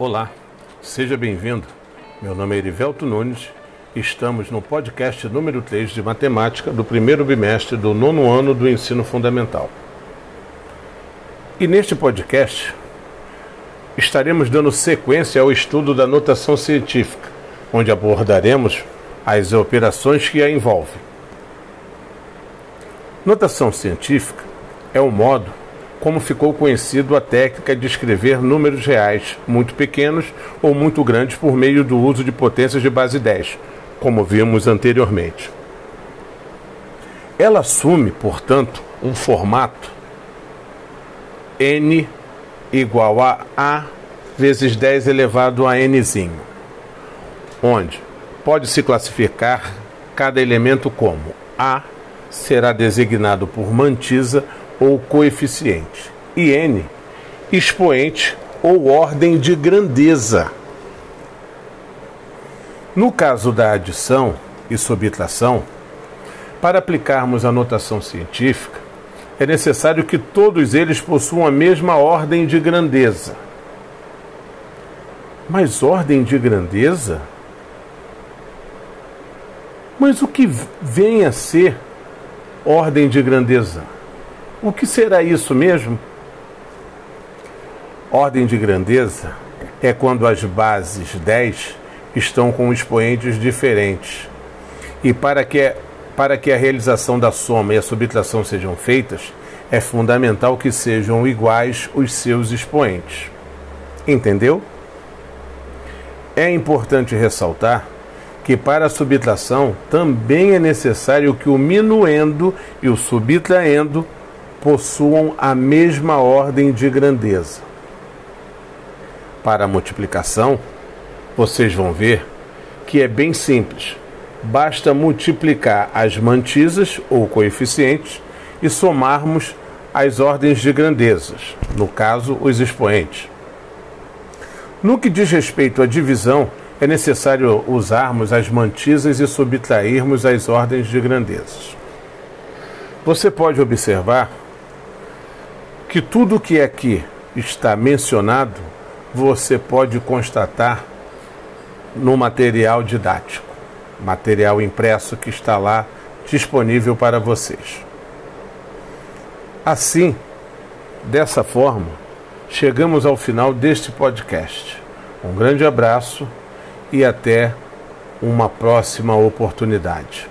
Olá, seja bem-vindo. Meu nome é Erivelto Nunes. Estamos no podcast número 3 de matemática do primeiro bimestre do nono ano do ensino fundamental. E neste podcast estaremos dando sequência ao estudo da notação científica, onde abordaremos as operações que a envolvem. Notação científica é o modo como ficou conhecido a técnica de escrever números reais muito pequenos ou muito grandes por meio do uso de potências de base 10, como vimos anteriormente. Ela assume, portanto, um formato n igual a a vezes 10 elevado a nzinho, onde pode-se classificar cada elemento como a será designado por mantisa ou coeficiente, e n, expoente ou ordem de grandeza. No caso da adição e subtração, para aplicarmos a notação científica, é necessário que todos eles possuam a mesma ordem de grandeza. Mas ordem de grandeza? Mas o que vem a ser ordem de grandeza? O que será isso mesmo? Ordem de grandeza é quando as bases 10 estão com expoentes diferentes. E para que, para que a realização da soma e a subtração sejam feitas, é fundamental que sejam iguais os seus expoentes. Entendeu? É importante ressaltar que para a subtração também é necessário que o minuendo e o subtraendo possuam a mesma ordem de grandeza. Para a multiplicação, vocês vão ver que é bem simples. Basta multiplicar as mantisas ou coeficientes e somarmos as ordens de grandezas, no caso, os expoentes. No que diz respeito à divisão, é necessário usarmos as mantisas e subtrairmos as ordens de grandezas. Você pode observar que tudo que aqui está mencionado você pode constatar no material didático, material impresso que está lá disponível para vocês. Assim, dessa forma, chegamos ao final deste podcast. Um grande abraço e até uma próxima oportunidade.